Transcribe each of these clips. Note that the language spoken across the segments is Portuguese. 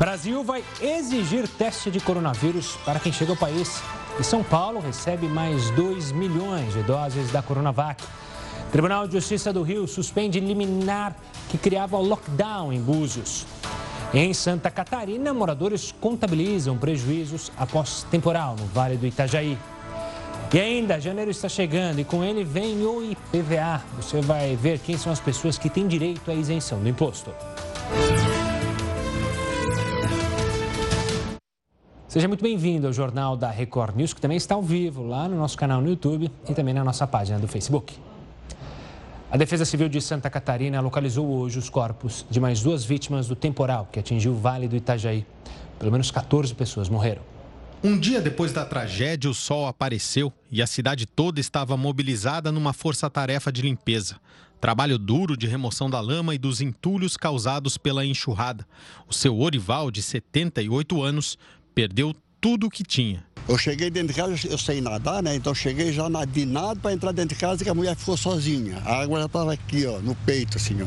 Brasil vai exigir teste de coronavírus para quem chega ao país. E São Paulo recebe mais 2 milhões de doses da Coronavac. Tribunal de Justiça do Rio suspende liminar que criava o lockdown em Búzios. Em Santa Catarina, moradores contabilizam prejuízos após temporal no Vale do Itajaí. E ainda, janeiro está chegando e com ele vem o IPVA. Você vai ver quem são as pessoas que têm direito à isenção do imposto. Seja muito bem-vindo ao Jornal da Record News, que também está ao vivo lá no nosso canal no YouTube e também na nossa página do Facebook. A Defesa Civil de Santa Catarina localizou hoje os corpos de mais duas vítimas do temporal que atingiu o Vale do Itajaí. Pelo menos 14 pessoas morreram. Um dia depois da tragédia, o sol apareceu e a cidade toda estava mobilizada numa força-tarefa de limpeza. Trabalho duro de remoção da lama e dos entulhos causados pela enxurrada. O seu Orival, de 78 anos, perdeu tudo o que tinha. Eu cheguei dentro de casa, eu sei nadar, né? Então cheguei já de nada para entrar dentro de casa e a mulher ficou sozinha. A água já estava aqui, ó, no peito, assim, ó.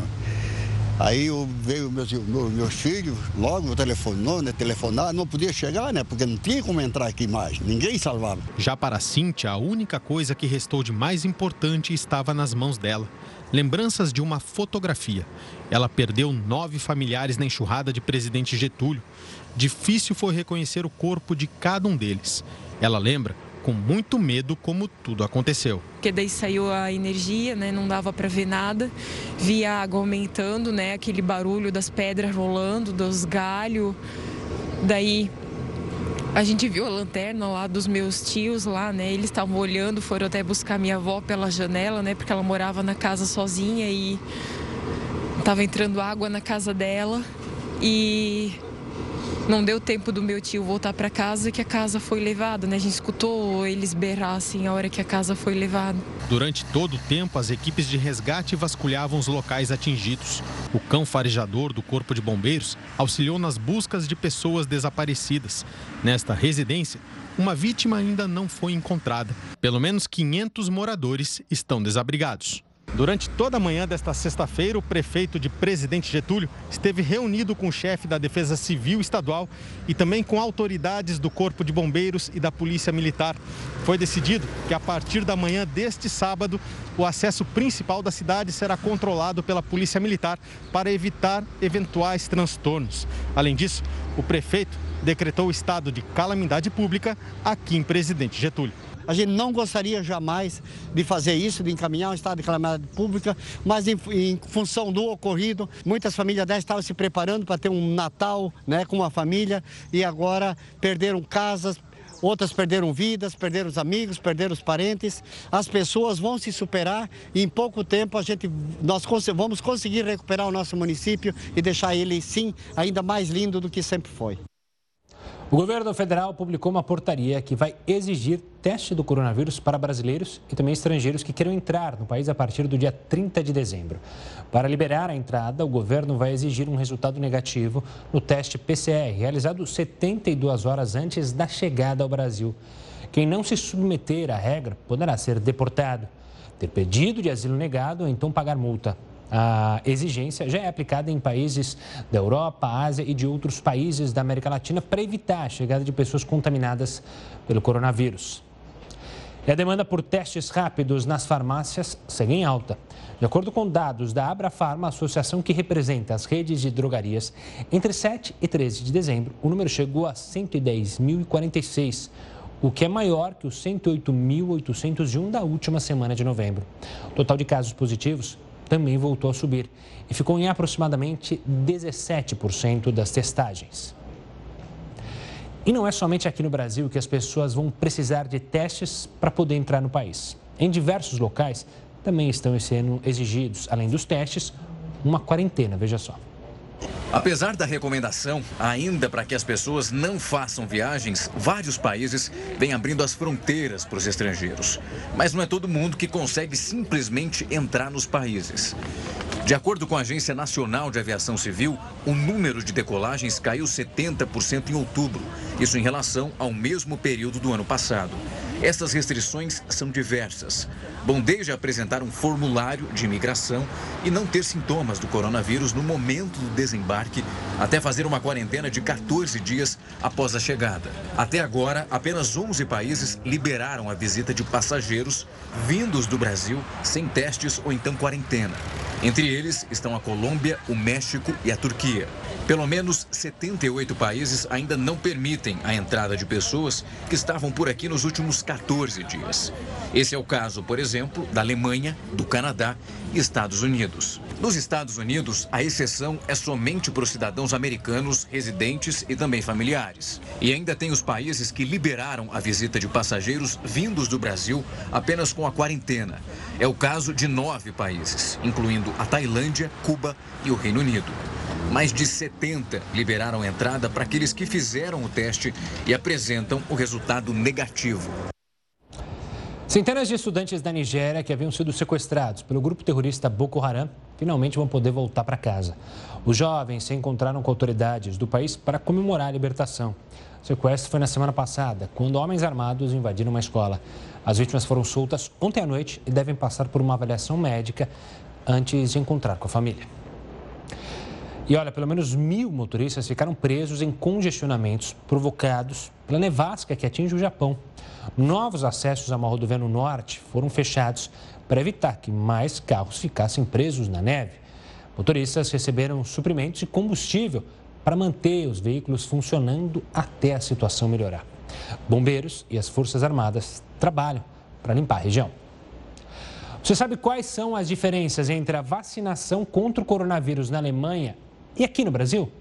Aí eu, veio meus, meus, meus filhos, logo telefonou, né? Telefonar, não podia chegar, né? Porque não tinha como entrar aqui mais, ninguém salvava. Já para Cíntia, a única coisa que restou de mais importante estava nas mãos dela. Lembranças de uma fotografia. Ela perdeu nove familiares na enxurrada de Presidente Getúlio. Difícil foi reconhecer o corpo de cada um deles. Ela lembra com muito medo como tudo aconteceu. Porque daí saiu a energia, né? Não dava para ver nada. Via a água aumentando, né? Aquele barulho das pedras rolando, dos galhos. Daí a gente viu a lanterna lá dos meus tios lá, né? Eles estavam olhando, foram até buscar minha avó pela janela, né? Porque ela morava na casa sozinha e estava entrando água na casa dela. E não deu tempo do meu tio voltar para casa que a casa foi levada, né? A gente escutou eles berrar assim a hora que a casa foi levada. Durante todo o tempo, as equipes de resgate vasculhavam os locais atingidos. O cão farejador do Corpo de Bombeiros auxiliou nas buscas de pessoas desaparecidas. Nesta residência, uma vítima ainda não foi encontrada. Pelo menos 500 moradores estão desabrigados. Durante toda a manhã desta sexta-feira, o prefeito de Presidente Getúlio esteve reunido com o chefe da Defesa Civil Estadual e também com autoridades do Corpo de Bombeiros e da Polícia Militar. Foi decidido que a partir da manhã deste sábado, o acesso principal da cidade será controlado pela Polícia Militar para evitar eventuais transtornos. Além disso, o prefeito decretou o estado de calamidade pública aqui em Presidente Getúlio. A gente não gostaria jamais de fazer isso, de encaminhar um estado de calamidade pública, mas em, em função do ocorrido, muitas famílias dessas estavam se preparando para ter um Natal né, com uma família e agora perderam casas, outras perderam vidas, perderam os amigos, perderam os parentes. As pessoas vão se superar e em pouco tempo a gente, nós vamos conseguir recuperar o nosso município e deixar ele, sim, ainda mais lindo do que sempre foi. O governo federal publicou uma portaria que vai exigir teste do coronavírus para brasileiros e também estrangeiros que queiram entrar no país a partir do dia 30 de dezembro. Para liberar a entrada, o governo vai exigir um resultado negativo no teste PCR, realizado 72 horas antes da chegada ao Brasil. Quem não se submeter à regra poderá ser deportado, ter pedido de asilo negado ou então pagar multa. A exigência já é aplicada em países da Europa, Ásia e de outros países da América Latina para evitar a chegada de pessoas contaminadas pelo coronavírus. E a demanda por testes rápidos nas farmácias segue em alta. De acordo com dados da Abrafarma, associação que representa as redes de drogarias, entre 7 e 13 de dezembro, o número chegou a 110.046, o que é maior que os 108.801 da última semana de novembro. O total de casos positivos também voltou a subir e ficou em aproximadamente 17% das testagens. E não é somente aqui no Brasil que as pessoas vão precisar de testes para poder entrar no país. Em diversos locais também estão sendo exigidos, além dos testes, uma quarentena, veja só. Apesar da recomendação, ainda para que as pessoas não façam viagens, vários países vêm abrindo as fronteiras para os estrangeiros. Mas não é todo mundo que consegue simplesmente entrar nos países. De acordo com a Agência Nacional de Aviação Civil, o número de decolagens caiu 70% em outubro, isso em relação ao mesmo período do ano passado. Essas restrições são diversas. Bom desde apresentar um formulário de imigração e não ter sintomas do coronavírus no momento do desembarque até fazer uma quarentena de 14 dias após a chegada. Até agora, apenas 11 países liberaram a visita de passageiros vindos do Brasil sem testes ou então quarentena. Entre eles estão a Colômbia, o México e a Turquia. Pelo menos 78 países ainda não permitem a entrada de pessoas que estavam por aqui nos últimos 14 dias. Esse é o caso, por exemplo, da Alemanha, do Canadá e Estados Unidos. Nos Estados Unidos, a exceção é somente para os cidadãos americanos, residentes e também familiares. E ainda tem os países que liberaram a visita de passageiros vindos do Brasil apenas com a quarentena. É o caso de nove países, incluindo a Tailândia, Cuba e o Reino Unido. Mais de 70 liberaram entrada para aqueles que fizeram o teste e apresentam o resultado negativo. Centenas de estudantes da Nigéria que haviam sido sequestrados pelo grupo terrorista Boko Haram finalmente vão poder voltar para casa. Os jovens se encontraram com autoridades do país para comemorar a libertação. O sequestro foi na semana passada, quando homens armados invadiram uma escola. As vítimas foram soltas ontem à noite e devem passar por uma avaliação médica antes de encontrar com a família. E olha, pelo menos mil motoristas ficaram presos em congestionamentos provocados pela nevasca que atinge o Japão. Novos acessos a uma rodovia no norte foram fechados para evitar que mais carros ficassem presos na neve. Motoristas receberam suprimentos e combustível para manter os veículos funcionando até a situação melhorar. Bombeiros e as Forças Armadas trabalham para limpar a região. Você sabe quais são as diferenças entre a vacinação contra o coronavírus na Alemanha e aqui no Brasil?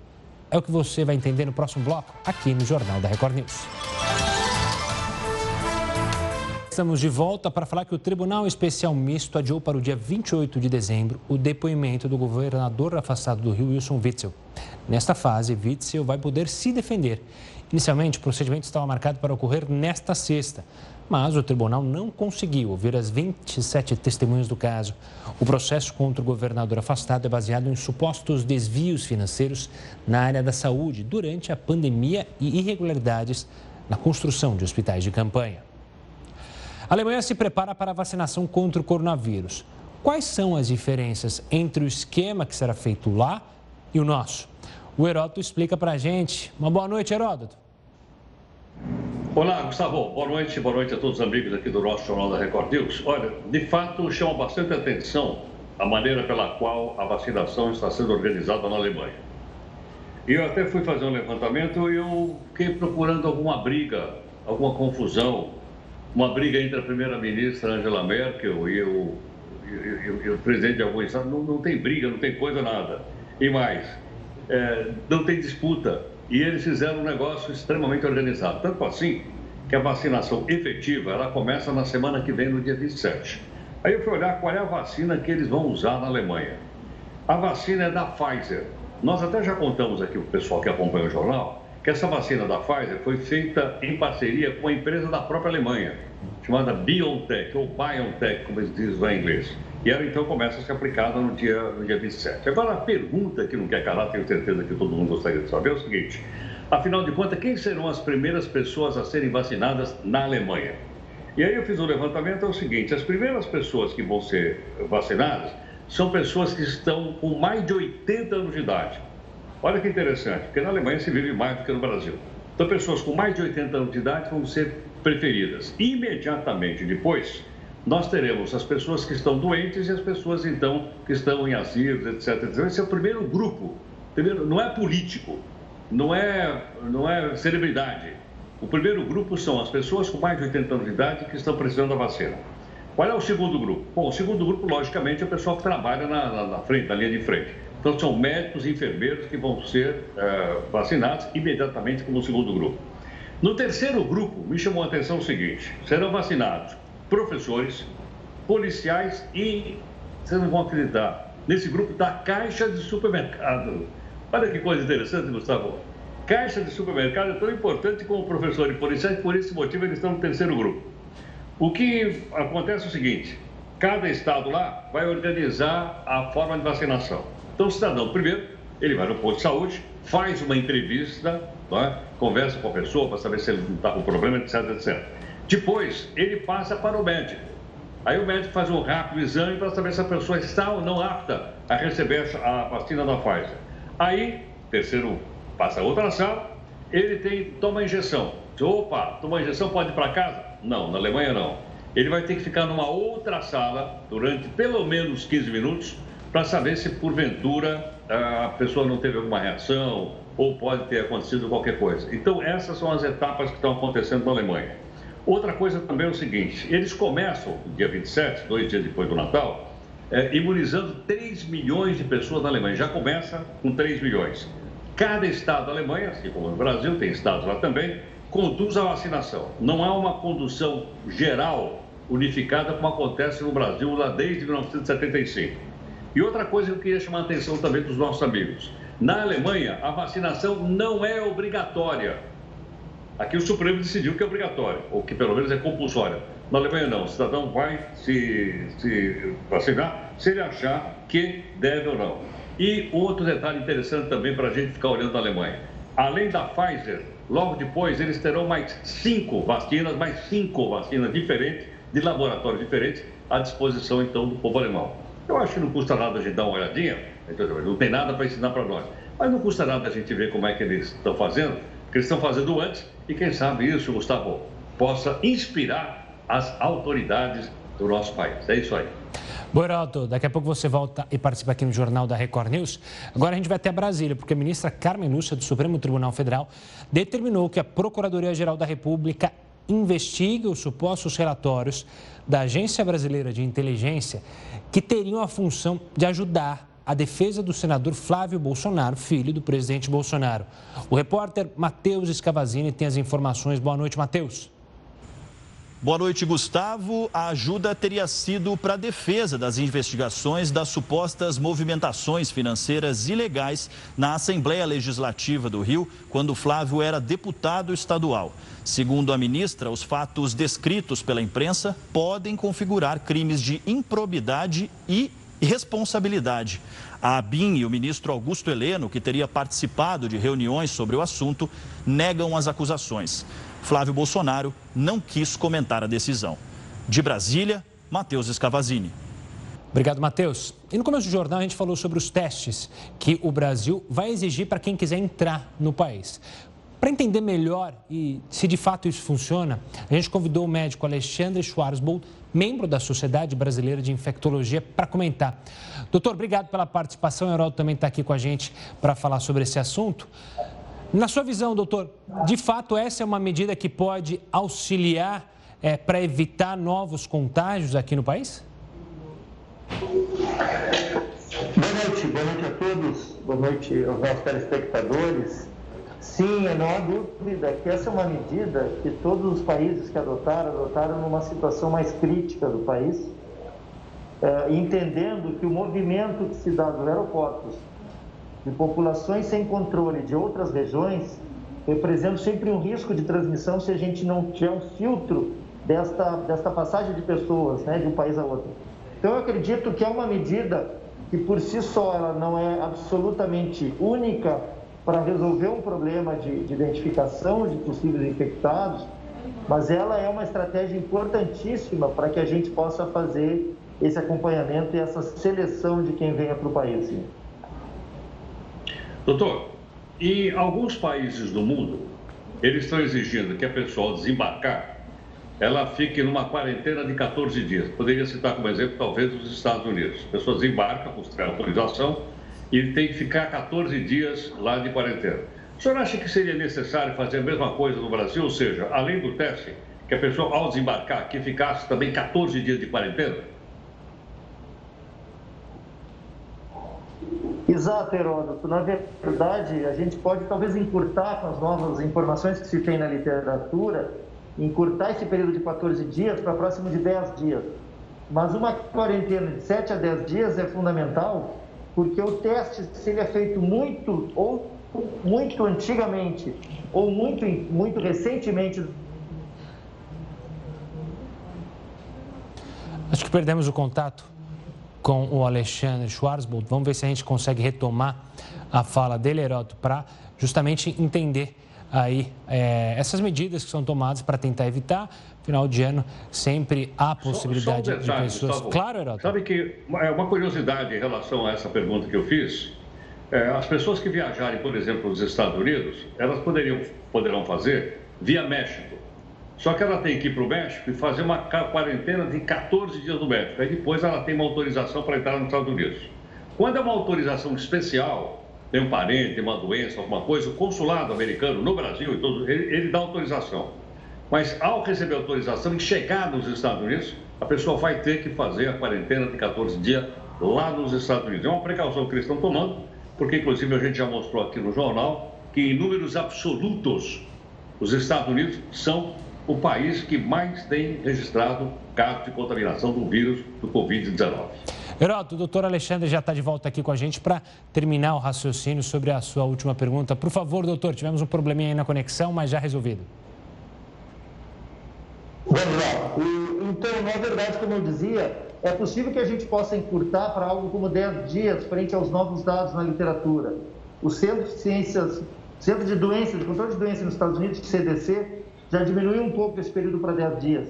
É o que você vai entender no próximo bloco, aqui no Jornal da Record News. Estamos de volta para falar que o Tribunal Especial Misto adiou para o dia 28 de dezembro o depoimento do governador afastado do Rio, Wilson Witzel. Nesta fase, Witzel vai poder se defender. Inicialmente, o procedimento estava marcado para ocorrer nesta sexta, mas o tribunal não conseguiu ouvir as 27 testemunhas do caso. O processo contra o governador afastado é baseado em supostos desvios financeiros na área da saúde durante a pandemia e irregularidades na construção de hospitais de campanha. A Alemanha se prepara para a vacinação contra o coronavírus. Quais são as diferenças entre o esquema que será feito lá e o nosso? O Heródoto explica para a gente. Uma boa noite, Heródoto. Olá, Gustavo. Boa noite, boa noite a todos os amigos aqui do nosso Jornal da Record News. Olha, de fato, chama bastante atenção a maneira pela qual a vacinação está sendo organizada na Alemanha. E eu até fui fazer um levantamento e eu fiquei procurando alguma briga, alguma confusão, uma briga entre a primeira-ministra Angela Merkel e o, e, e, e o presidente de algum estado. Não, não, tem briga, não tem coisa nada. E mais, é, não tem disputa e eles fizeram um negócio extremamente organizado. Tanto assim que a vacinação efetiva ela começa na semana que vem, no dia 27. Aí eu fui olhar qual é a vacina que eles vão usar na Alemanha. A vacina é da Pfizer. Nós até já contamos aqui o pessoal que acompanha o jornal que essa vacina da Pfizer foi feita em parceria com a empresa da própria Alemanha, chamada BioNTech, ou BioNTech, como eles dizem em inglês. E ela então começa a ser aplicada no dia, no dia 27. Agora, a pergunta que não quer calar, tenho certeza que todo mundo gostaria de saber, é o seguinte: afinal de contas, quem serão as primeiras pessoas a serem vacinadas na Alemanha? E aí eu fiz um levantamento: é o seguinte, as primeiras pessoas que vão ser vacinadas são pessoas que estão com mais de 80 anos de idade. Olha que interessante, porque na Alemanha se vive mais do que no Brasil. Então, pessoas com mais de 80 anos de idade vão ser preferidas. Imediatamente depois, nós teremos as pessoas que estão doentes e as pessoas, então, que estão em asilos, etc. etc. Esse é o primeiro grupo. Primeiro, não é político, não é, não é celebridade. O primeiro grupo são as pessoas com mais de 80 anos de idade que estão precisando da vacina. Qual é o segundo grupo? Bom, o segundo grupo, logicamente, é o pessoal que trabalha na, na, na frente, na linha de frente. Então, são médicos e enfermeiros que vão ser é, vacinados imediatamente como segundo grupo. No terceiro grupo, me chamou a atenção o seguinte: serão vacinados professores, policiais e, vocês não vão acreditar, nesse grupo da caixa de supermercado. Olha que coisa interessante, Gustavo. Caixa de supermercado é tão importante como professor e policiais, por esse motivo eles estão no terceiro grupo. O que acontece é o seguinte: cada estado lá vai organizar a forma de vacinação. Então, o cidadão, primeiro, ele vai no posto de saúde, faz uma entrevista, é? conversa com a pessoa para saber se ele não está com problema, etc, etc. Depois, ele passa para o médico. Aí o médico faz um rápido exame para saber se a pessoa está ou não apta a receber a vacina da Pfizer. Aí terceiro passa a outra sala, ele tem, toma injeção. Opa, toma injeção, pode ir para casa? Não, na Alemanha não. Ele vai ter que ficar numa outra sala durante pelo menos 15 minutos para saber se porventura a pessoa não teve alguma reação ou pode ter acontecido qualquer coisa. Então, essas são as etapas que estão acontecendo na Alemanha. Outra coisa também é o seguinte: eles começam, dia 27, dois dias depois do Natal, é, imunizando 3 milhões de pessoas na Alemanha. Já começa com 3 milhões. Cada estado da Alemanha, assim como no Brasil, tem estados lá também, conduz a vacinação. Não há uma condução geral unificada como acontece no Brasil lá desde 1975. E outra coisa que eu queria chamar a atenção também dos nossos amigos. Na Alemanha, a vacinação não é obrigatória. Aqui o Supremo decidiu que é obrigatória, ou que pelo menos é compulsória. Na Alemanha não, o cidadão vai se, se vacinar se ele achar que deve ou não. E outro detalhe interessante também para a gente ficar olhando na Alemanha. Além da Pfizer, logo depois eles terão mais cinco vacinas, mais cinco vacinas diferentes, de laboratórios diferentes, à disposição então do povo alemão. Eu acho que não custa nada a gente dar uma olhadinha, não tem nada para ensinar para nós, mas não custa nada a gente ver como é que eles estão fazendo, que eles estão fazendo antes, e quem sabe isso, Gustavo, possa inspirar as autoridades do nosso país. É isso aí. Boeraldo, daqui a pouco você volta e participa aqui no Jornal da Record News. Agora a gente vai até Brasília, porque a ministra Carmen Lúcia, do Supremo Tribunal Federal, determinou que a Procuradoria-Geral da República investigue os supostos relatórios da Agência Brasileira de Inteligência que teriam a função de ajudar a defesa do senador Flávio Bolsonaro, filho do presidente Bolsonaro. O repórter Matheus Escavazini tem as informações. Boa noite, Matheus. Boa noite, Gustavo. A ajuda teria sido para a defesa das investigações das supostas movimentações financeiras ilegais na Assembleia Legislativa do Rio, quando Flávio era deputado estadual. Segundo a ministra, os fatos descritos pela imprensa podem configurar crimes de improbidade e irresponsabilidade. A ABIN e o ministro Augusto Heleno, que teria participado de reuniões sobre o assunto, negam as acusações. Flávio Bolsonaro não quis comentar a decisão. De Brasília, Matheus Escavazini. Obrigado, Matheus. E no começo do jornal a gente falou sobre os testes que o Brasil vai exigir para quem quiser entrar no país. Para entender melhor e se de fato isso funciona, a gente convidou o médico Alexandre Schwarzbold, membro da Sociedade Brasileira de Infectologia, para comentar. Doutor, obrigado pela participação. O Heraldo também está aqui com a gente para falar sobre esse assunto. Na sua visão, doutor, de fato essa é uma medida que pode auxiliar é, para evitar novos contágios aqui no país? Boa noite, boa noite a todos, boa noite aos nossos telespectadores. Sim, não há dúvida que essa é uma medida que todos os países que adotaram, adotaram numa situação mais crítica do país, é, entendendo que o movimento que se dá dos aeroportos de populações sem controle de outras regiões representa sempre um risco de transmissão se a gente não tiver um filtro desta, desta passagem de pessoas né, de um país a outro. Então, eu acredito que é uma medida que, por si só, ela não é absolutamente única para resolver um problema de, de identificação de possíveis infectados, mas ela é uma estratégia importantíssima para que a gente possa fazer esse acompanhamento e essa seleção de quem venha para o país. Doutor, em alguns países do mundo, eles estão exigindo que a pessoa, desembarcar, ela fique numa quarentena de 14 dias. Poderia citar como exemplo, talvez, os Estados Unidos. A pessoa desembarca, buscar autorização, e tem que ficar 14 dias lá de quarentena. O senhor acha que seria necessário fazer a mesma coisa no Brasil? Ou seja, além do teste, que a pessoa, ao desembarcar aqui, ficasse também 14 dias de quarentena? Exato, Heródoto. Na verdade, a gente pode talvez encurtar com as novas informações que se tem na literatura, encurtar esse período de 14 dias para próximo de 10 dias. Mas uma quarentena de 7 a 10 dias é fundamental, porque o teste, se ele é feito muito ou muito antigamente ou muito, muito recentemente. Acho que perdemos o contato com o Alexandre Schwarzbold. Vamos ver se a gente consegue retomar a fala dele, Heroto, para justamente entender aí é, essas medidas que são tomadas para tentar evitar. Final de ano sempre há possibilidade só, só um detalhe, de pessoas. Gustavo, claro, Heroto. Sabe que é uma curiosidade em relação a essa pergunta que eu fiz. É, as pessoas que viajarem, por exemplo, para os Estados Unidos, elas poderiam, poderão fazer via México. Só que ela tem que ir para o México e fazer uma quarentena de 14 dias no México. Aí depois ela tem uma autorização para entrar nos Estados Unidos. Quando é uma autorização especial, tem um parente, uma doença, alguma coisa, o consulado americano no Brasil, ele, ele dá autorização. Mas ao receber autorização e chegar nos Estados Unidos, a pessoa vai ter que fazer a quarentena de 14 dias lá nos Estados Unidos. É uma precaução que eles estão tomando, porque inclusive a gente já mostrou aqui no jornal que em números absolutos os Estados Unidos são o país que mais tem registrado casos de contaminação do vírus do Covid-19. Heroto, o doutor Alexandre já está de volta aqui com a gente para terminar o raciocínio sobre a sua última pergunta. Por favor, doutor, tivemos um probleminha aí na conexão, mas já resolvido. Vamos lá. Então, na verdade, como eu dizia, é possível que a gente possa encurtar para algo como 10 dias frente aos novos dados na literatura. O Centro de Ciências, Centro de Doenças, de Controle de Doenças nos Estados Unidos, CDC, já diminuiu um pouco esse período para 10 dias.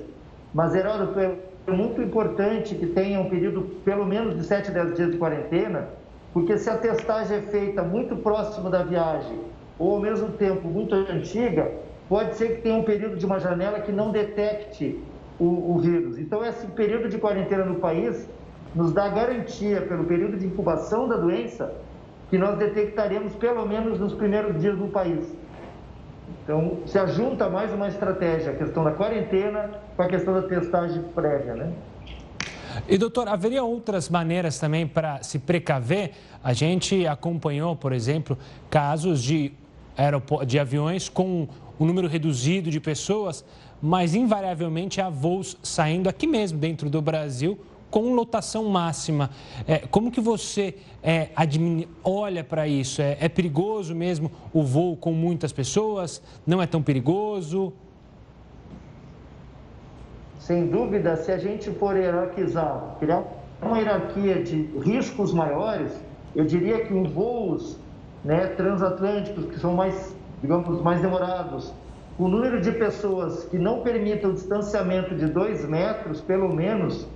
Mas, Heródoto, é muito importante que tenha um período pelo menos de 7 a 10 dias de quarentena, porque se a testagem é feita muito próximo da viagem ou ao mesmo tempo muito antiga, pode ser que tenha um período de uma janela que não detecte o, o vírus. Então, esse período de quarentena no país nos dá garantia, pelo período de incubação da doença, que nós detectaremos pelo menos nos primeiros dias no país. Então, se ajunta mais uma estratégia, a questão da quarentena com a questão da testagem prévia, né? E, doutor, haveria outras maneiras também para se precaver? A gente acompanhou, por exemplo, casos de, de aviões com um número reduzido de pessoas, mas invariavelmente há voos saindo aqui mesmo, dentro do Brasil, com lotação máxima. É, como que você é, olha para isso? É, é, perigoso mesmo o voo com muitas pessoas? Não é tão perigoso? Sem dúvida, se a gente for hierarquizar, criar uma hierarquia de riscos maiores, eu diria que em voos né, transatlânticos, que são mais, digamos, mais demorados, o número de pessoas que não permitam o distanciamento de dois metros, pelo menos,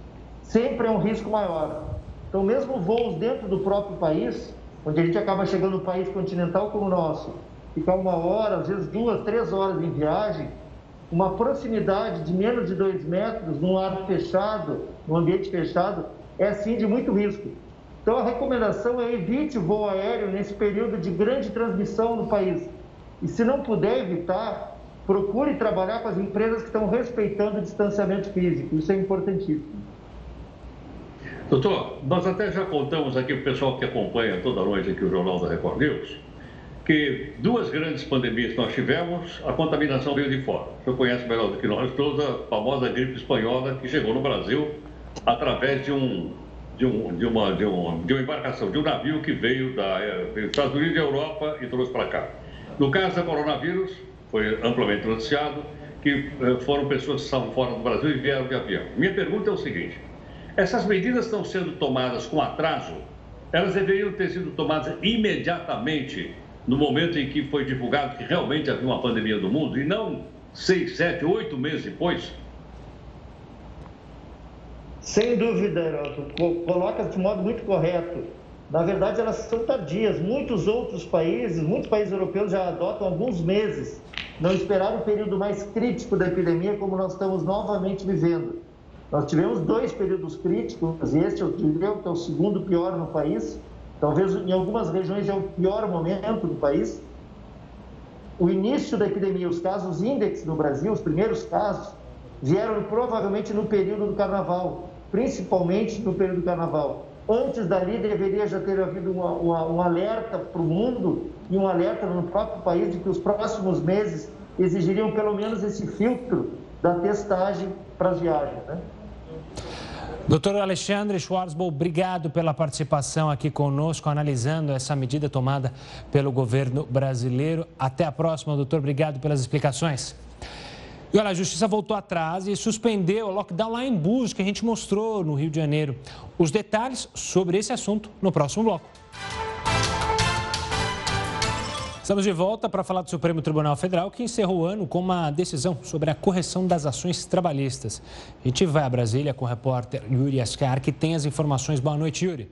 sempre é um risco maior. Então, mesmo voos dentro do próprio país, onde a gente acaba chegando no país continental como o nosso, ficar uma hora, às vezes duas, três horas em viagem, uma proximidade de menos de dois metros num ar fechado, num ambiente fechado, é sim de muito risco. Então, a recomendação é evite voo aéreo nesse período de grande transmissão no país. E se não puder evitar, procure trabalhar com as empresas que estão respeitando o distanciamento físico. Isso é importantíssimo. Doutor, nós até já contamos aqui o pessoal que acompanha toda noite aqui o Jornal da Record News, que duas grandes pandemias que nós tivemos, a contaminação veio de fora. O senhor conhece melhor do que nós todos a famosa gripe espanhola que chegou no Brasil através de um de, um, de, uma, de, um, de uma embarcação, de um navio que veio da, eh, dos Estados Unidos e Europa e trouxe para cá. No caso da coronavírus, foi amplamente noticiado, que eh, foram pessoas que estavam fora do Brasil e vieram de avião. Minha pergunta é o seguinte: essas medidas estão sendo tomadas com atraso? Elas deveriam ter sido tomadas imediatamente no momento em que foi divulgado que realmente havia uma pandemia do mundo e não seis, sete, oito meses depois? Sem dúvida, Heroto. Coloca de modo muito correto. Na verdade, elas são tardias. Muitos outros países, muitos países europeus já adotam alguns meses não esperar o período mais crítico da epidemia como nós estamos novamente vivendo. Nós tivemos dois períodos críticos, este eu diria que é o segundo pior no país, talvez em algumas regiões é o pior momento do país. O início da epidemia, os casos índice no Brasil, os primeiros casos, vieram provavelmente no período do carnaval, principalmente no período do carnaval. Antes dali deveria já ter havido uma, uma, um alerta para o mundo e um alerta no próprio país de que os próximos meses exigiriam pelo menos esse filtro da testagem para as viagens. Né? Doutor Alexandre Schwarzbol, obrigado pela participação aqui conosco, analisando essa medida tomada pelo governo brasileiro. Até a próxima, doutor. Obrigado pelas explicações. E olha, a justiça voltou atrás e suspendeu o lockdown lá em Búzios, que a gente mostrou no Rio de Janeiro. Os detalhes sobre esse assunto no próximo bloco. Estamos de volta para falar do Supremo Tribunal Federal, que encerrou o ano com uma decisão sobre a correção das ações trabalhistas. A gente vai a Brasília com o repórter Yuri Ascar, que tem as informações. Boa noite, Yuri.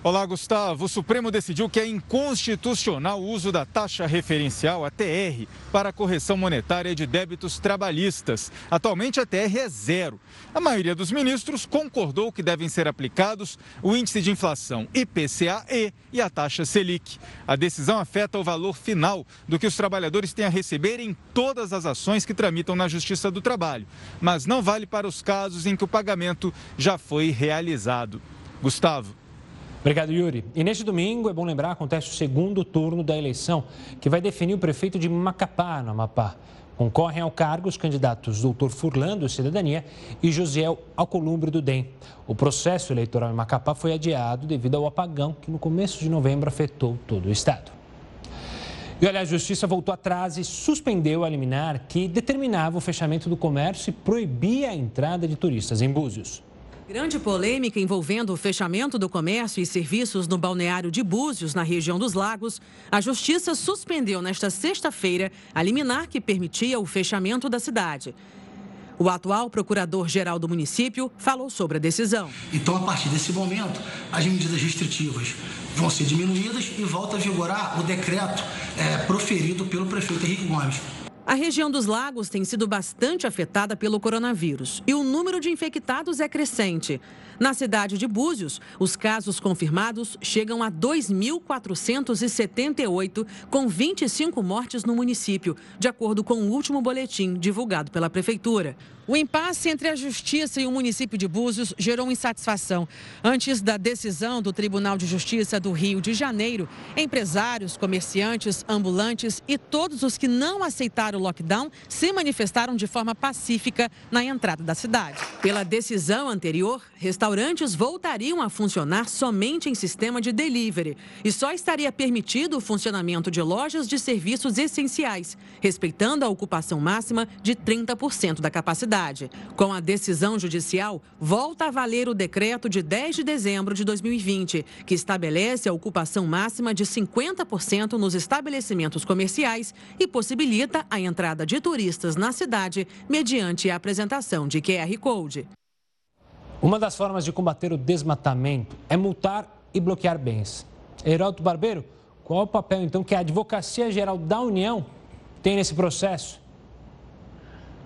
Olá, Gustavo. O Supremo decidiu que é inconstitucional o uso da taxa referencial, a TR, para a correção monetária de débitos trabalhistas. Atualmente, a TR é zero. A maioria dos ministros concordou que devem ser aplicados o índice de inflação IPCA-E e a taxa Selic. A decisão afeta o valor final do que os trabalhadores têm a receber em todas as ações que tramitam na Justiça do Trabalho, mas não vale para os casos em que o pagamento já foi realizado. Gustavo. Obrigado, Yuri. E neste domingo, é bom lembrar, acontece o segundo turno da eleição, que vai definir o prefeito de Macapá, no Amapá. Concorrem ao cargo os candidatos Doutor Furlan, do Cidadania, e Josiel Alcolumbre, do DEM. O processo eleitoral em Macapá foi adiado devido ao apagão que no começo de novembro afetou todo o estado. E olha, a Justiça voltou atrás e suspendeu a liminar que determinava o fechamento do comércio e proibia a entrada de turistas em Búzios. Grande polêmica envolvendo o fechamento do comércio e serviços no balneário de Búzios, na região dos Lagos. A Justiça suspendeu nesta sexta-feira a liminar que permitia o fechamento da cidade. O atual procurador-geral do município falou sobre a decisão. Então, a partir desse momento, as medidas restritivas vão ser diminuídas e volta a vigorar o decreto é, proferido pelo prefeito Henrique Gomes. A região dos lagos tem sido bastante afetada pelo coronavírus e o número de infectados é crescente. Na cidade de Búzios, os casos confirmados chegam a 2.478, com 25 mortes no município, de acordo com o último boletim divulgado pela Prefeitura. O impasse entre a Justiça e o município de Búzios gerou insatisfação. Antes da decisão do Tribunal de Justiça do Rio de Janeiro, empresários, comerciantes, ambulantes e todos os que não aceitaram o lockdown se manifestaram de forma pacífica na entrada da cidade. Pela decisão anterior, restaurantes voltariam a funcionar somente em sistema de delivery e só estaria permitido o funcionamento de lojas de serviços essenciais, respeitando a ocupação máxima de 30% da capacidade cidade. Com a decisão judicial, volta a valer o decreto de 10 de dezembro de 2020, que estabelece a ocupação máxima de 50% nos estabelecimentos comerciais e possibilita a entrada de turistas na cidade mediante a apresentação de QR Code. Uma das formas de combater o desmatamento é multar e bloquear bens. Heraldo Barbeiro, qual é o papel então que a Advocacia Geral da União tem nesse processo?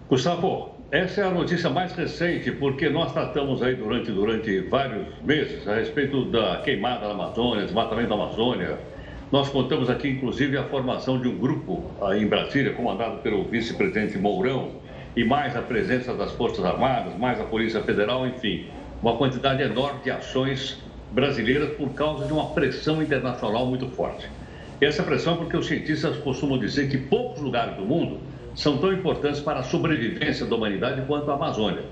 Gustavo, essa é a notícia mais recente, porque nós tratamos aí durante, durante vários meses a respeito da queimada na Amazônia, desmatamento da Amazônia. Nós contamos aqui, inclusive, a formação de um grupo aí em Brasília, comandado pelo vice-presidente Mourão, e mais a presença das Forças Armadas, mais a Polícia Federal, enfim, uma quantidade enorme de ações brasileiras por causa de uma pressão internacional muito forte. Essa pressão é porque os cientistas costumam dizer que poucos lugares do mundo são tão importantes para a sobrevivência da humanidade quanto a Amazônia.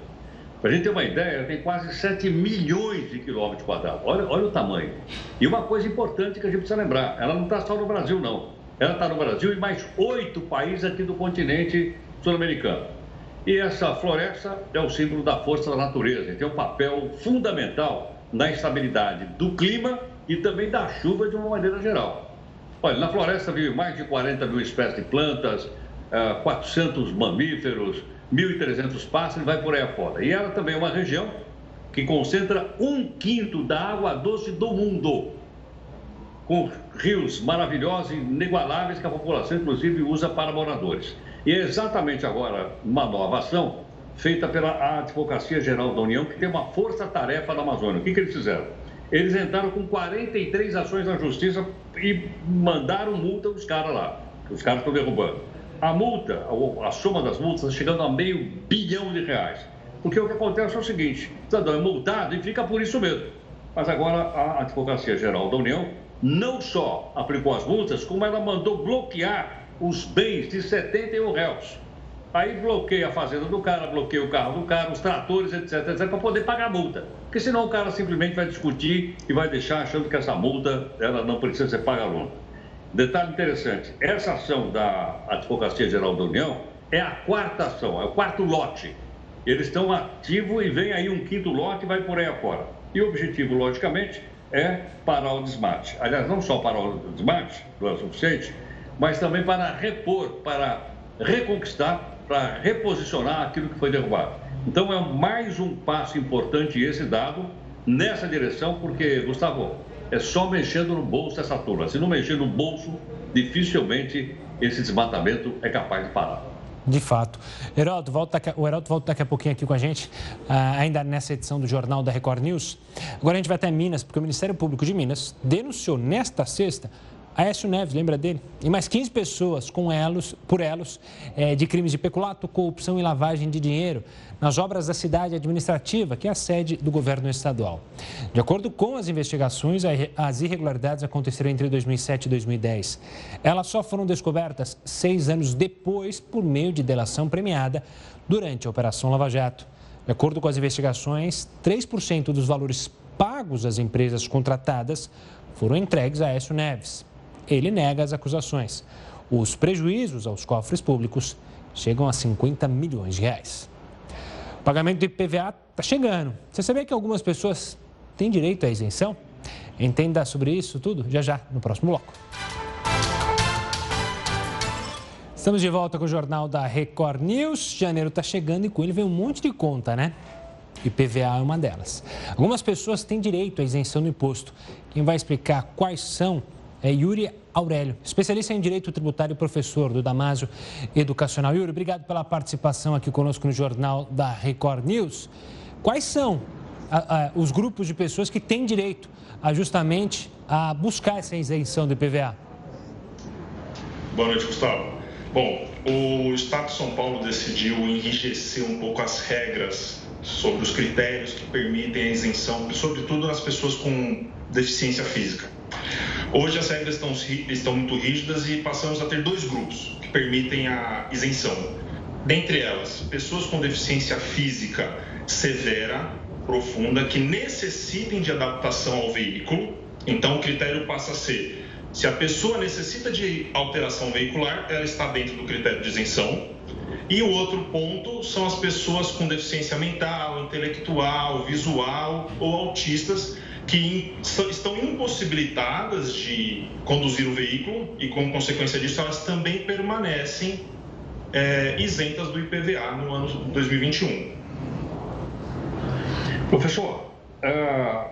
Para a gente ter uma ideia, tem quase 7 milhões de quilômetros quadrados. Olha, olha o tamanho. E uma coisa importante que a gente precisa lembrar: ela não está só no Brasil, não. Ela está no Brasil e mais oito países aqui do continente sul-americano. E essa floresta é o símbolo da força da natureza e tem um papel fundamental na estabilidade do clima e também da chuva de uma maneira geral. Olha, na floresta vive mais de 40 mil espécies de plantas, 400 mamíferos, 1.300 pássaros, vai por aí afora. E ela também é uma região que concentra um quinto da água doce do mundo, com rios maravilhosos e inigualáveis que a população, inclusive, usa para moradores. E é exatamente agora uma nova ação feita pela Advocacia Geral da União, que tem uma força-tarefa na Amazônia. O que, que eles fizeram? Eles entraram com 43 ações na justiça e mandaram multa dos caras lá. Os caras estão derrubando a multa, a soma das multas está chegando a meio bilhão de reais. Porque o que acontece é o seguinte, o cidadão é multado e fica por isso mesmo. Mas agora a Advocacia Geral da União não só aplicou as multas, como ela mandou bloquear os bens de 71 réus. Aí bloqueia a fazenda do cara, bloqueia o carro do cara, os tratores, etc, etc, para poder pagar a multa. Porque senão o cara simplesmente vai discutir e vai deixar achando que essa multa ela não precisa ser paga longa. Detalhe interessante: essa ação da Advocacia Geral da União é a quarta ação, é o quarto lote. Eles estão ativos e vem aí um quinto lote e vai por aí afora. E o objetivo, logicamente, é parar o desmate. Aliás, não só parar o desmate, não é suficiente, mas também para repor, para reconquistar, para reposicionar aquilo que foi derrubado. Então, é mais um passo importante esse dado nessa direção, porque, Gustavo, é só mexendo no bolso dessa turma. Se não mexer no bolso, dificilmente esse desmatamento é capaz de parar. De fato. Heraldo, volta, o Heraldo volta daqui a pouquinho aqui com a gente, ah, ainda nessa edição do Jornal da Record News. Agora a gente vai até Minas, porque o Ministério Público de Minas denunciou nesta sexta Aécio Neves, lembra dele? E mais 15 pessoas com elos, por elos é, de crimes de peculato, corrupção e lavagem de dinheiro nas obras da cidade administrativa, que é a sede do governo estadual. De acordo com as investigações, as irregularidades aconteceram entre 2007 e 2010. Elas só foram descobertas seis anos depois por meio de delação premiada durante a Operação Lava Jato. De acordo com as investigações, 3% dos valores pagos às empresas contratadas foram entregues a Aécio Neves. Ele nega as acusações. Os prejuízos aos cofres públicos chegam a 50 milhões de reais. O pagamento do IPVA está chegando. Você sabia que algumas pessoas têm direito à isenção? Entenda sobre isso tudo já já no próximo bloco. Estamos de volta com o jornal da Record News. Janeiro está chegando e com ele vem um monte de conta, né? IPVA é uma delas. Algumas pessoas têm direito à isenção do imposto. Quem vai explicar quais são é Yuri Aurélio, especialista em Direito Tributário e professor do Damásio Educacional. Yuri, obrigado pela participação aqui conosco no Jornal da Record News. Quais são a, a, os grupos de pessoas que têm direito a justamente a buscar essa isenção do IPVA? Boa noite, Gustavo. Bom, o Estado de São Paulo decidiu enrijecer um pouco as regras sobre os critérios que permitem a isenção, sobretudo nas pessoas com deficiência física. Hoje as regras estão, estão muito rígidas e passamos a ter dois grupos que permitem a isenção. Dentre elas, pessoas com deficiência física severa, profunda, que necessitem de adaptação ao veículo. Então, o critério passa a ser: se a pessoa necessita de alteração veicular, ela está dentro do critério de isenção. E o outro ponto são as pessoas com deficiência mental, intelectual, visual ou autistas que estão impossibilitadas de conduzir o veículo e, como consequência disso, elas também permanecem é, isentas do IPVA no ano 2021. Professor, é,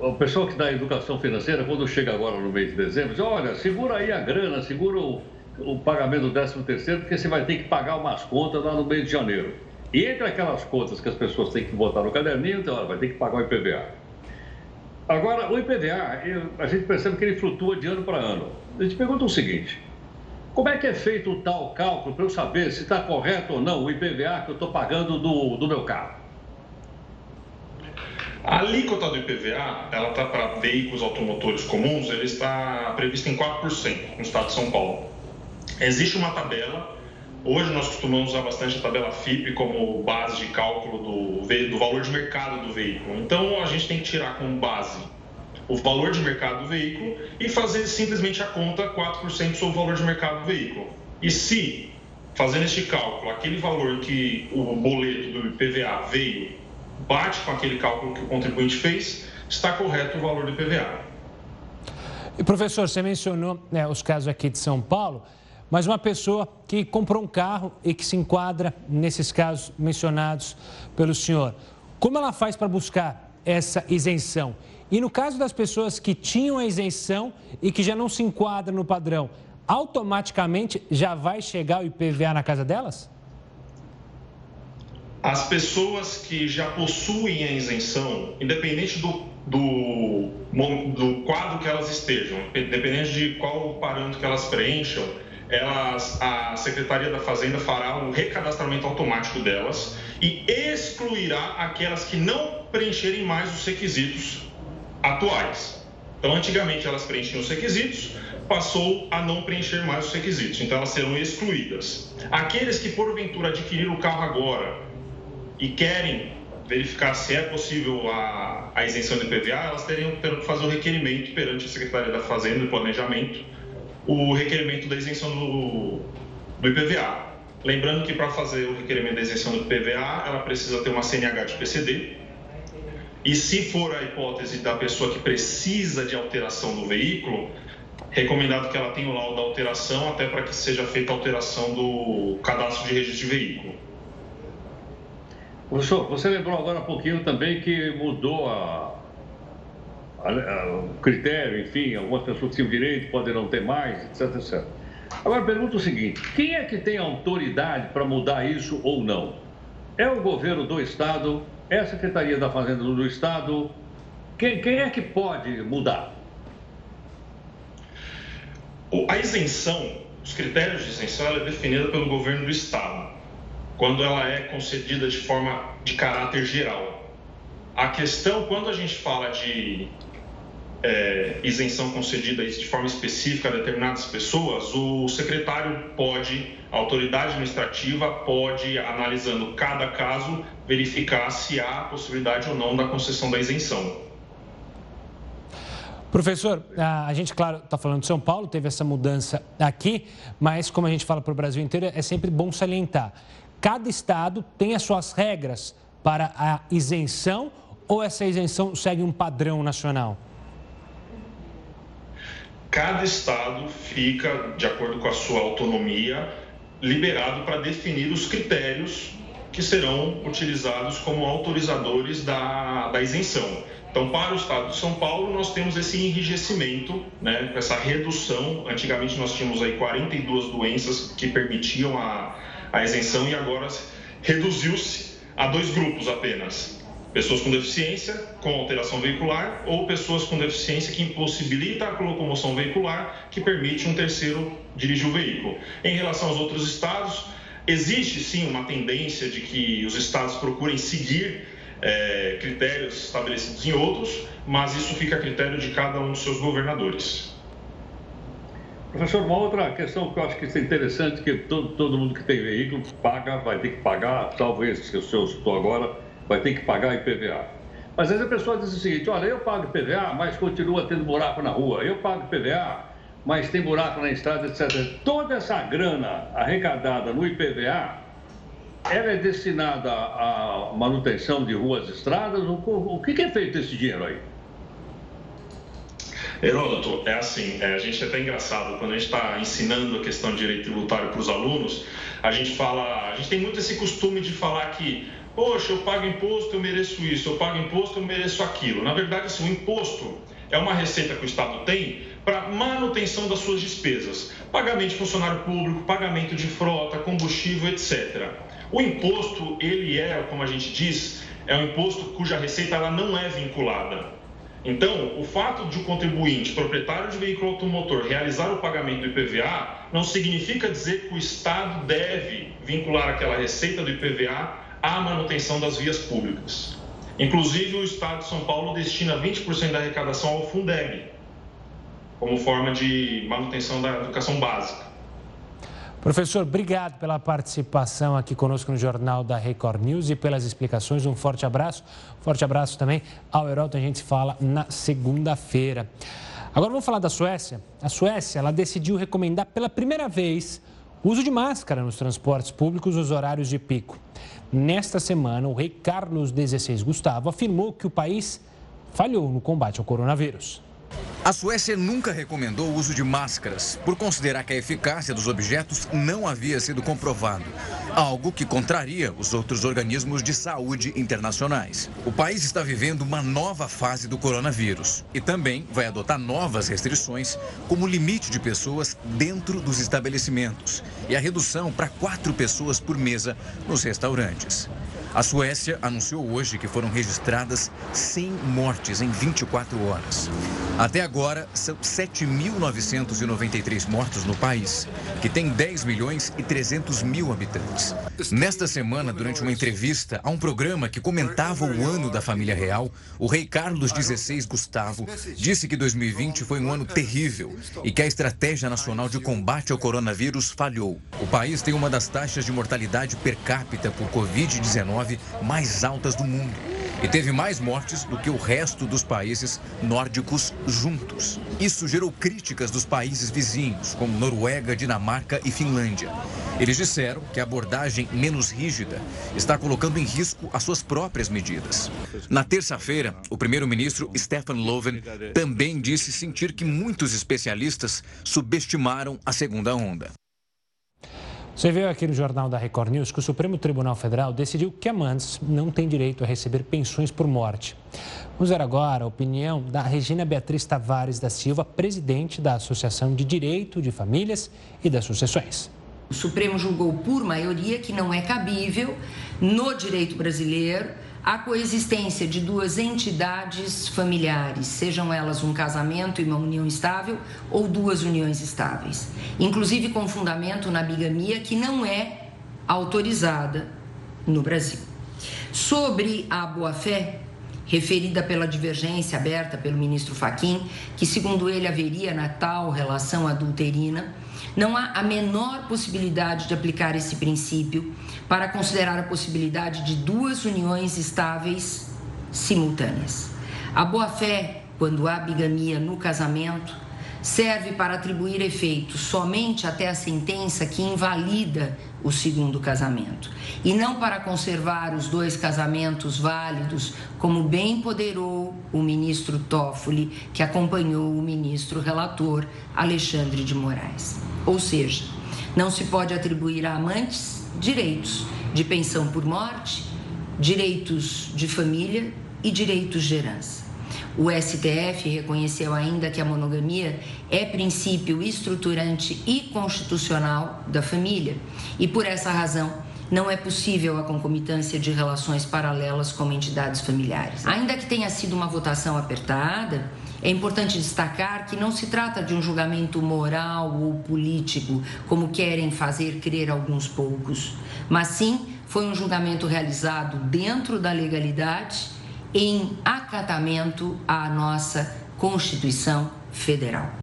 o pessoal que dá educação financeira, quando chega agora no mês de dezembro, diz: olha, segura aí a grana, segura o, o pagamento do 13 terceiro, porque você vai ter que pagar umas contas lá no mês de janeiro. E entre aquelas contas que as pessoas têm que botar no caderninho, então, vai ter que pagar o IPVA. Agora, o IPVA, a gente percebe que ele flutua de ano para ano. A gente pergunta o seguinte: como é que é feito o tal cálculo para eu saber se está correto ou não o IPVA que eu estou pagando do, do meu carro? A alíquota do IPVA, ela está para veículos automotores comuns, ele está prevista em 4% no estado de São Paulo. Existe uma tabela Hoje nós costumamos usar bastante a tabela FIP como base de cálculo do, do valor de mercado do veículo. Então a gente tem que tirar como base o valor de mercado do veículo e fazer simplesmente a conta 4% sobre o valor de mercado do veículo. E se, fazendo este cálculo, aquele valor que o boleto do IPVA veio bate com aquele cálculo que o contribuinte fez, está correto o valor do IPVA. E professor, você mencionou né, os casos aqui de São Paulo. Mas uma pessoa que comprou um carro e que se enquadra nesses casos mencionados pelo senhor, como ela faz para buscar essa isenção? E no caso das pessoas que tinham a isenção e que já não se enquadram no padrão, automaticamente já vai chegar o IPVA na casa delas? As pessoas que já possuem a isenção, independente do, do, do quadro que elas estejam, independente de qual parâmetro que elas preencham, elas, a Secretaria da Fazenda fará um recadastramento automático delas e excluirá aquelas que não preencherem mais os requisitos atuais. Então, antigamente elas preenchiam os requisitos, passou a não preencher mais os requisitos, então elas serão excluídas. Aqueles que porventura adquiriram o carro agora e querem verificar se é possível a, a isenção do IPVA, elas teriam que fazer o requerimento perante a Secretaria da Fazenda e Planejamento o requerimento da isenção do, do IPVA. Lembrando que para fazer o requerimento da isenção do IPVA, ela precisa ter uma CNH de PCD. E se for a hipótese da pessoa que precisa de alteração do veículo, recomendado que ela tenha o laudo da alteração até para que seja feita a alteração do cadastro de registro de veículo. Professor, você lembrou agora há pouquinho também que mudou a, o critério, enfim, algumas pessoas tinham direito, podem não ter mais, etc, etc. Agora, pergunto o seguinte: quem é que tem autoridade para mudar isso ou não? É o governo do Estado? É a Secretaria da Fazenda do Estado? Quem, quem é que pode mudar? A isenção, os critérios de isenção, é definida pelo governo do Estado, quando ela é concedida de forma de caráter geral. A questão, quando a gente fala de é, isenção concedida de forma específica a determinadas pessoas, o secretário pode, a autoridade administrativa pode, analisando cada caso, verificar se há possibilidade ou não da concessão da isenção. Professor, a gente, claro, está falando de São Paulo, teve essa mudança aqui, mas como a gente fala para o Brasil inteiro, é sempre bom salientar. Cada estado tem as suas regras para a isenção ou essa isenção segue um padrão nacional? Cada estado fica, de acordo com a sua autonomia, liberado para definir os critérios que serão utilizados como autorizadores da, da isenção. Então, para o estado de São Paulo, nós temos esse enrijecimento, né, essa redução. Antigamente, nós tínhamos aí 42 doenças que permitiam a, a isenção e agora reduziu-se a dois grupos apenas pessoas com deficiência com alteração veicular ou pessoas com deficiência que impossibilita a locomoção veicular, que permite um terceiro dirigir o veículo. Em relação aos outros estados, existe sim uma tendência de que os estados procurem seguir é, critérios estabelecidos em outros, mas isso fica a critério de cada um dos seus governadores. Professor, uma outra questão que eu acho que é interessante, que todo, todo mundo que tem veículo paga, vai ter que pagar, que o senhor citou agora, vai ter que pagar IPVA. Mas às vezes a pessoa diz o seguinte: olha, eu pago IPVA, mas continua tendo buraco na rua. Eu pago IPVA, mas tem buraco na estrada, etc. Toda essa grana arrecadada no IPVA, ela é destinada à manutenção de ruas e estradas? O que é feito esse dinheiro aí? Heródoto, é assim, é, a gente é até engraçado, quando a gente está ensinando a questão de direito tributário para os alunos, a gente fala, a gente tem muito esse costume de falar que poxa, eu pago imposto, eu mereço isso, eu pago imposto, eu mereço aquilo. Na verdade, assim, o imposto é uma receita que o Estado tem para manutenção das suas despesas, pagamento de funcionário público, pagamento de frota, combustível, etc. O imposto, ele é, como a gente diz, é um imposto cuja receita ela não é vinculada. Então, o fato de o contribuinte, proprietário de veículo automotor, realizar o pagamento do IPVA não significa dizer que o Estado deve vincular aquela receita do IPVA à manutenção das vias públicas. Inclusive, o Estado de São Paulo destina 20% da arrecadação ao Fundeb, como forma de manutenção da educação básica. Professor, obrigado pela participação aqui conosco no Jornal da Record News e pelas explicações. Um forte abraço. Forte abraço também ao Heródoto. A gente se fala na segunda-feira. Agora vamos falar da Suécia. A Suécia ela decidiu recomendar pela primeira vez o uso de máscara nos transportes públicos nos horários de pico. Nesta semana, o rei Carlos XVI Gustavo afirmou que o país falhou no combate ao coronavírus. A Suécia nunca recomendou o uso de máscaras, por considerar que a eficácia dos objetos não havia sido comprovado, algo que contraria os outros organismos de saúde internacionais. O país está vivendo uma nova fase do coronavírus e também vai adotar novas restrições, como o limite de pessoas dentro dos estabelecimentos e a redução para quatro pessoas por mesa nos restaurantes. A Suécia anunciou hoje que foram registradas 100 mortes em 24 horas. Até agora, são 7.993 mortos no país, que tem 10 milhões e 300 mil habitantes. Nesta semana, durante uma entrevista a um programa que comentava o ano da família real, o rei Carlos XVI Gustavo disse que 2020 foi um ano terrível e que a estratégia nacional de combate ao coronavírus falhou. O país tem uma das taxas de mortalidade per capita por Covid-19 mais altas do mundo e teve mais mortes do que o resto dos países nórdicos juntos. Isso gerou críticas dos países vizinhos, como Noruega, Dinamarca e Finlândia. Eles disseram que a abordagem menos rígida está colocando em risco as suas próprias medidas. Na terça-feira, o primeiro-ministro Stefan Löfven também disse sentir que muitos especialistas subestimaram a segunda onda. Você viu aqui no Jornal da Record News que o Supremo Tribunal Federal decidiu que amantes não têm direito a receber pensões por morte. Vamos ver agora a opinião da Regina Beatriz Tavares da Silva, presidente da Associação de Direito de Famílias e das Sucessões. O Supremo julgou por maioria que não é cabível, no direito brasileiro, a coexistência de duas entidades familiares, sejam elas um casamento e uma união estável ou duas uniões estáveis, inclusive com fundamento na bigamia, que não é autorizada no Brasil. Sobre a boa-fé, referida pela divergência aberta pelo ministro Faquim, que segundo ele haveria na tal relação adulterina, não há a menor possibilidade de aplicar esse princípio para considerar a possibilidade de duas uniões estáveis simultâneas. A boa-fé, quando há bigamia no casamento, serve para atribuir efeito somente até a sentença que invalida o segundo casamento, e não para conservar os dois casamentos válidos, como bem poderou o ministro Toffoli, que acompanhou o ministro relator Alexandre de Moraes. Ou seja, não se pode atribuir a amantes direitos de pensão por morte, direitos de família e direitos de herança. O STF reconheceu ainda que a monogamia é princípio estruturante e constitucional da família e, por essa razão, não é possível a concomitância de relações paralelas com entidades familiares. Ainda que tenha sido uma votação apertada, é importante destacar que não se trata de um julgamento moral ou político, como querem fazer crer alguns poucos, mas sim foi um julgamento realizado dentro da legalidade em acatamento à nossa Constituição Federal.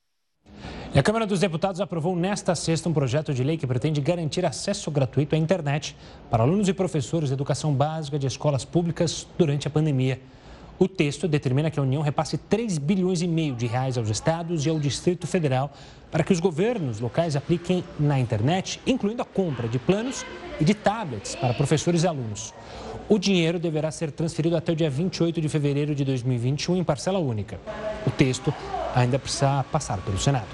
A Câmara dos Deputados aprovou nesta sexta um projeto de lei que pretende garantir acesso gratuito à internet para alunos e professores de educação básica de escolas públicas durante a pandemia. O texto determina que a União repasse 3 bilhões e meio de reais aos estados e ao Distrito Federal para que os governos locais apliquem na internet, incluindo a compra de planos e de tablets para professores e alunos. O dinheiro deverá ser transferido até o dia 28 de fevereiro de 2021 em parcela única. O texto ainda precisa passar pelo Senado.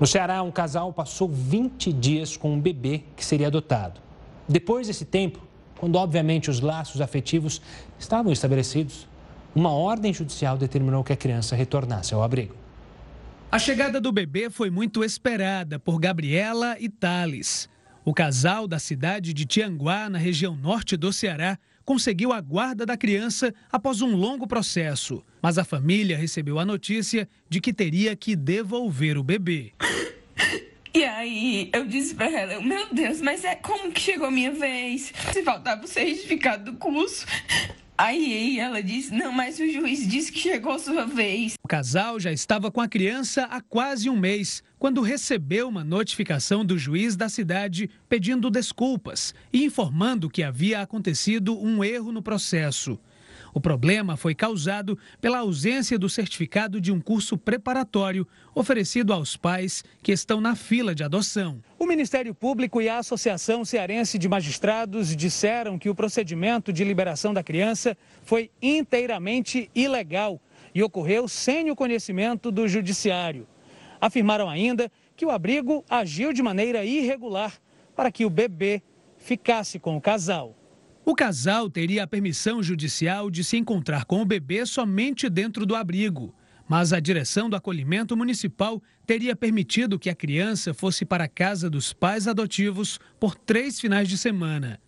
No Ceará, um casal passou 20 dias com um bebê que seria adotado. Depois desse tempo, quando obviamente os laços afetivos estavam estabelecidos, uma ordem judicial determinou que a criança retornasse ao abrigo. A chegada do bebê foi muito esperada por Gabriela e Thales. O casal da cidade de Tianguá, na região norte do Ceará, conseguiu a guarda da criança após um longo processo. Mas a família recebeu a notícia de que teria que devolver o bebê. E aí eu disse para ela, meu Deus, mas é como que chegou a minha vez? Se faltava o certificado do curso, Aí ela disse: Não, mas o juiz disse que chegou a sua vez. O casal já estava com a criança há quase um mês, quando recebeu uma notificação do juiz da cidade pedindo desculpas e informando que havia acontecido um erro no processo. O problema foi causado pela ausência do certificado de um curso preparatório oferecido aos pais que estão na fila de adoção. O Ministério Público e a Associação Cearense de Magistrados disseram que o procedimento de liberação da criança foi inteiramente ilegal e ocorreu sem o conhecimento do Judiciário. Afirmaram ainda que o abrigo agiu de maneira irregular para que o bebê ficasse com o casal. O casal teria a permissão judicial de se encontrar com o bebê somente dentro do abrigo, mas a direção do acolhimento municipal teria permitido que a criança fosse para a casa dos pais adotivos por três finais de semana.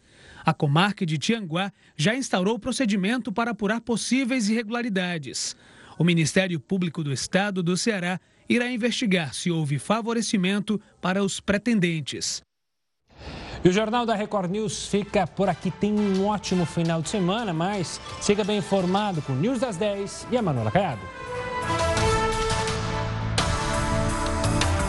A comarca de Tianguá já instaurou o procedimento para apurar possíveis irregularidades. O Ministério Público do Estado do Ceará irá investigar se houve favorecimento para os pretendentes. E o Jornal da Record News fica por aqui. Tem um ótimo final de semana, mas siga bem informado com News das 10 e a Manuela Caiado.